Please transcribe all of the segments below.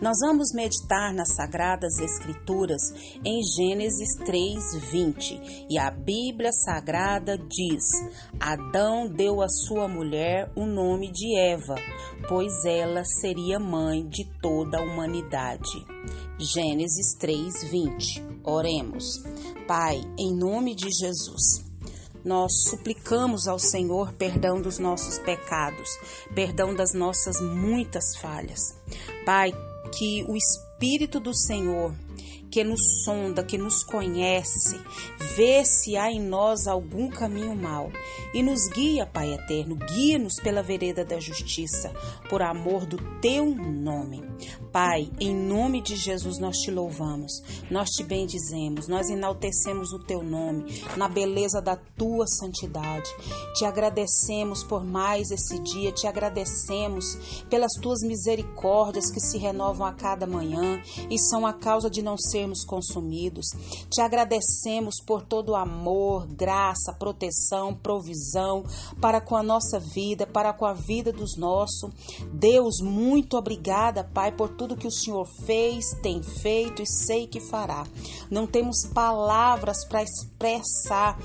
Nós vamos meditar nas Sagradas Escrituras em Gênesis 3:20 e a Bíblia Sagrada diz: Adão deu à sua mulher o nome de Eva, pois ela seria mãe de toda a humanidade. Gênesis 3:20. Oremos. Pai, em nome de Jesus, nós suplicamos ao Senhor perdão dos nossos pecados, perdão das nossas muitas falhas. Pai, que o Espírito do Senhor que nos sonda, que nos conhece, vê se há em nós algum caminho mau e nos guia, Pai eterno, guia-nos pela vereda da justiça, por amor do teu nome. Pai, em nome de Jesus nós te louvamos, nós te bendizemos, nós enaltecemos o teu nome, na beleza da tua santidade. Te agradecemos por mais esse dia, te agradecemos pelas tuas misericórdias que se renovam a cada manhã e são a causa de não sermos consumidos. Te agradecemos por todo o amor, graça, proteção, provisão para com a nossa vida, para com a vida dos nossos. Deus, muito obrigada, Pai, por tudo que o Senhor fez, tem feito e sei que fará. Não temos palavras para expressar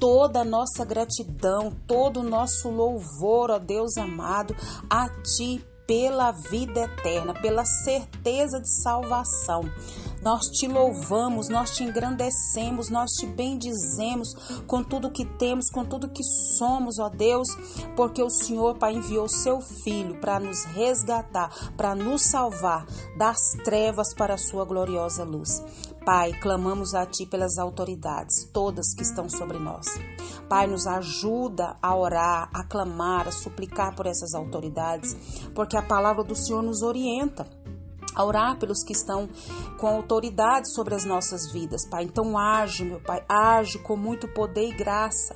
toda a nossa gratidão, todo o nosso louvor, ó Deus amado, a Ti pela vida eterna, pela certeza de salvação. Nós te louvamos, nós te engrandecemos, nós te bendizemos com tudo que temos, com tudo que somos, ó Deus, porque o Senhor, Pai, enviou seu Filho para nos resgatar, para nos salvar das trevas para a sua gloriosa luz. Pai, clamamos a Ti pelas autoridades, todas que estão sobre nós. Pai, nos ajuda a orar, a clamar, a suplicar por essas autoridades, porque a palavra do Senhor nos orienta a orar pelos que estão com autoridade sobre as nossas vidas, Pai. Então age, meu Pai, age com muito poder e graça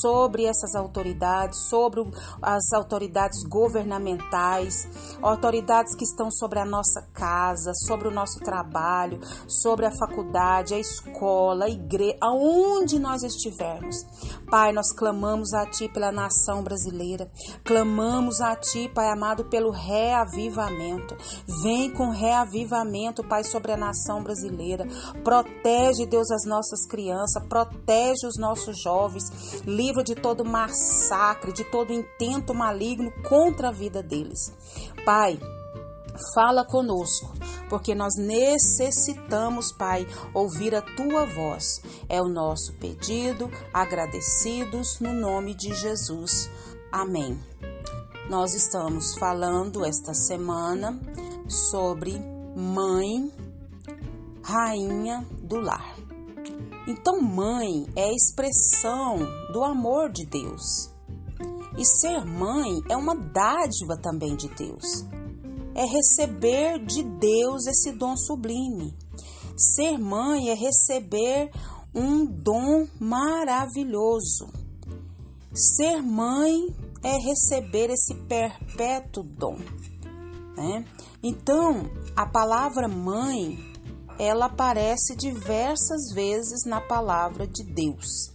sobre essas autoridades, sobre as autoridades governamentais, autoridades que estão sobre a nossa casa, sobre o nosso trabalho, sobre a faculdade, a escola, a igreja, aonde nós estivermos. Pai, nós clamamos a Ti pela nação brasileira, clamamos a Ti, Pai amado, pelo reavivamento. Vem com reavivamento, Pai, sobre a nação brasileira. Protege, Deus, as nossas crianças, protege os nossos jovens, livra de todo massacre, de todo intento maligno contra a vida deles. Pai, Fala conosco, porque nós necessitamos, Pai, ouvir a tua voz. É o nosso pedido, agradecidos no nome de Jesus. Amém. Nós estamos falando esta semana sobre mãe, rainha do lar. Então, mãe é a expressão do amor de Deus. E ser mãe é uma dádiva também de Deus. É receber de Deus esse dom sublime. Ser mãe é receber um dom maravilhoso. Ser mãe é receber esse perpétuo dom. Né? Então, a palavra mãe, ela aparece diversas vezes na palavra de Deus.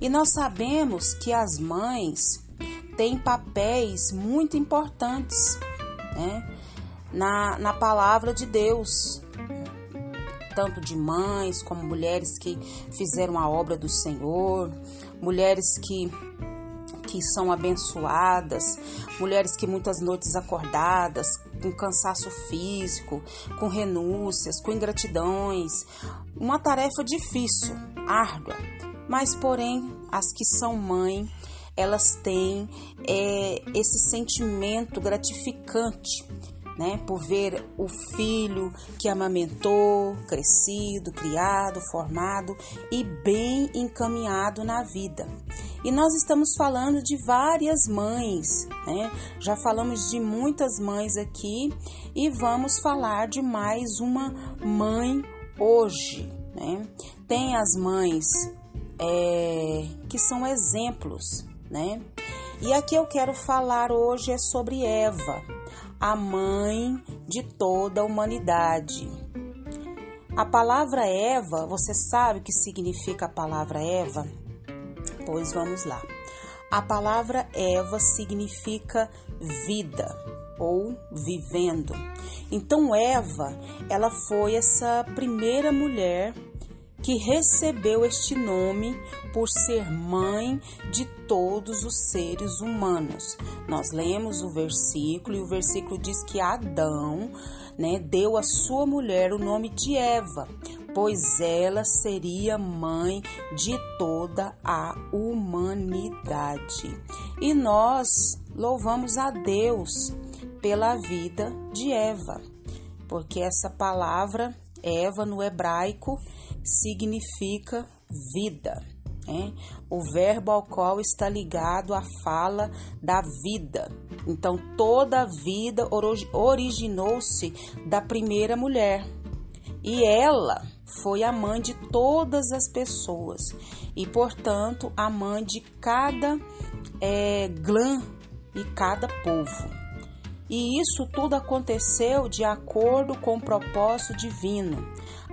E nós sabemos que as mães têm papéis muito importantes né? na, na palavra de Deus, tanto de mães como mulheres que fizeram a obra do Senhor, mulheres que que são abençoadas, mulheres que muitas noites acordadas, com cansaço físico, com renúncias, com ingratidões, uma tarefa difícil, árdua, mas porém as que são mãe, elas têm é, esse sentimento gratificante né, por ver o filho que amamentou, crescido, criado, formado e bem encaminhado na vida. E nós estamos falando de várias mães, né? Já falamos de muitas mães aqui e vamos falar de mais uma mãe hoje, né? Tem as mães é, que são exemplos, né? E aqui eu quero falar hoje é sobre Eva, a mãe de toda a humanidade. A palavra Eva, você sabe o que significa a palavra Eva? Pois vamos lá. A palavra Eva significa vida ou vivendo. Então Eva, ela foi essa primeira mulher que recebeu este nome por ser mãe de todos os seres humanos. Nós lemos o versículo e o versículo diz que Adão, né, deu à sua mulher o nome de Eva, pois ela seria mãe de toda a humanidade. E nós louvamos a Deus pela vida de Eva, porque essa palavra Eva no hebraico significa vida. O verbo ao qual está ligado a fala da vida. Então, toda a vida originou-se da primeira mulher. E ela foi a mãe de todas as pessoas e, portanto, a mãe de cada é, clã e cada povo. E isso tudo aconteceu de acordo com o propósito divino.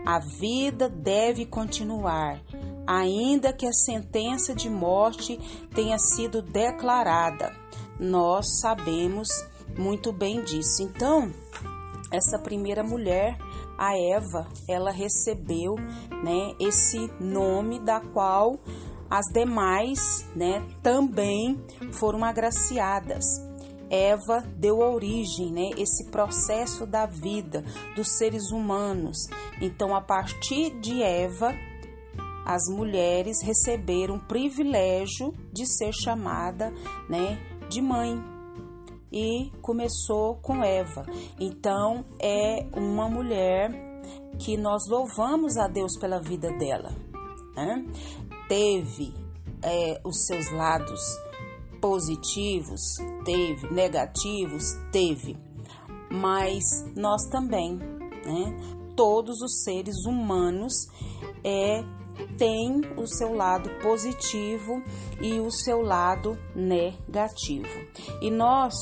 A vida deve continuar, ainda que a sentença de morte tenha sido declarada. Nós sabemos muito bem disso. Então, essa primeira mulher, a Eva, ela recebeu, né, esse nome da qual as demais, né, também foram agraciadas. Eva deu origem, né, esse processo da vida dos seres humanos. Então, a partir de Eva, as mulheres receberam o privilégio de ser chamada, né, de mãe. E começou com Eva. Então, é uma mulher que nós louvamos a Deus pela vida dela. Né? Teve é, os seus lados positivos, teve, negativos, teve, mas nós também, né? Todos os seres humanos é tem o seu lado positivo e o seu lado negativo. E nós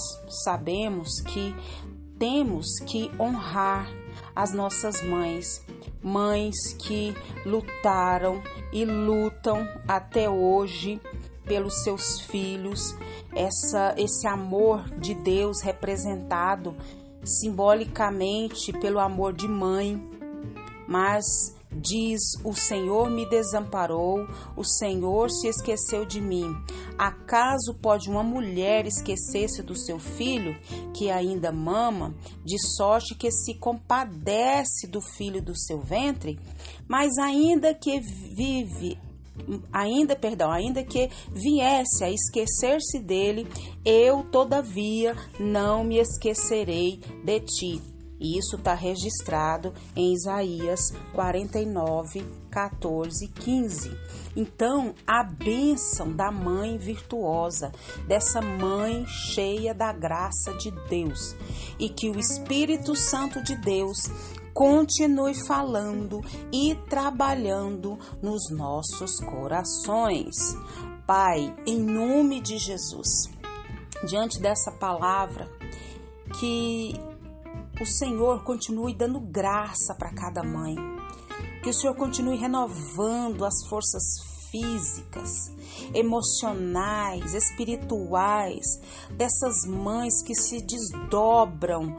sabemos que temos que honrar as nossas mães, mães que lutaram e lutam até hoje pelos seus filhos, essa, esse amor de Deus representado simbolicamente pelo amor de mãe, mas diz: O Senhor me desamparou, o Senhor se esqueceu de mim. Acaso pode uma mulher esquecer-se do seu filho, que ainda mama, de sorte que se compadece do filho do seu ventre? Mas ainda que vive ainda, perdão, ainda que viesse a esquecer-se dele, eu todavia não me esquecerei de ti. E isso está registrado em Isaías 49, 14 15. Então, a bênção da mãe virtuosa, dessa mãe cheia da graça de Deus, e que o Espírito Santo de Deus continue falando e trabalhando nos nossos corações. Pai, em nome de Jesus, diante dessa palavra, que o Senhor continue dando graça para cada mãe, que o Senhor continue renovando as forças físicas, emocionais, espirituais dessas mães que se desdobram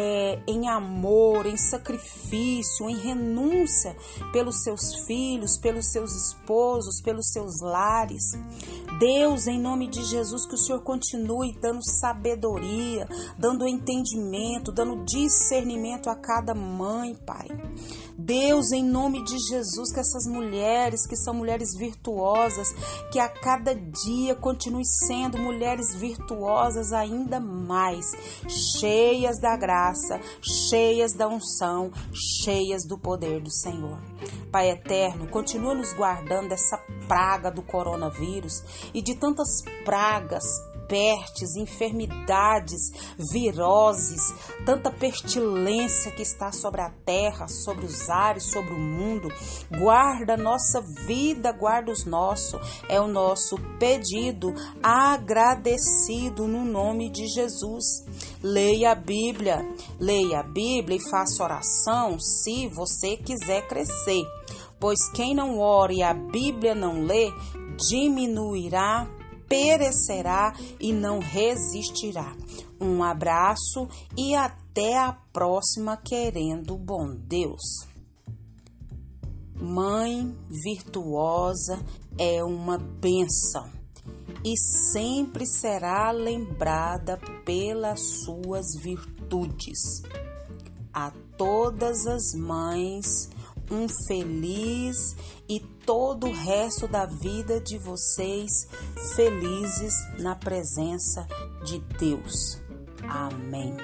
é, em amor, em sacrifício, em renúncia pelos seus filhos, pelos seus esposos, pelos seus lares. Deus, em nome de Jesus, que o Senhor continue dando sabedoria, dando entendimento, dando discernimento a cada mãe, Pai. Deus, em nome de Jesus, que essas mulheres, que são mulheres virtuosas, que a cada dia continuem sendo mulheres virtuosas ainda mais, cheias da graça, cheias da unção, cheias do poder do Senhor. Pai eterno, continua nos guardando dessa praga do coronavírus e de tantas pragas pestes, enfermidades, viroses, tanta pestilência que está sobre a terra, sobre os ares, sobre o mundo. Guarda nossa vida, guarda os nossos. É o nosso pedido agradecido no nome de Jesus. Leia a Bíblia, leia a Bíblia e faça oração se você quiser crescer. Pois quem não ore e a Bíblia não lê, diminuirá, perecerá e não resistirá. Um abraço e até a próxima, querendo bom Deus. Mãe virtuosa é uma bênção e sempre será lembrada pelas suas virtudes. A todas as mães, um feliz e todo o resto da vida de vocês felizes na presença de Deus. Amém.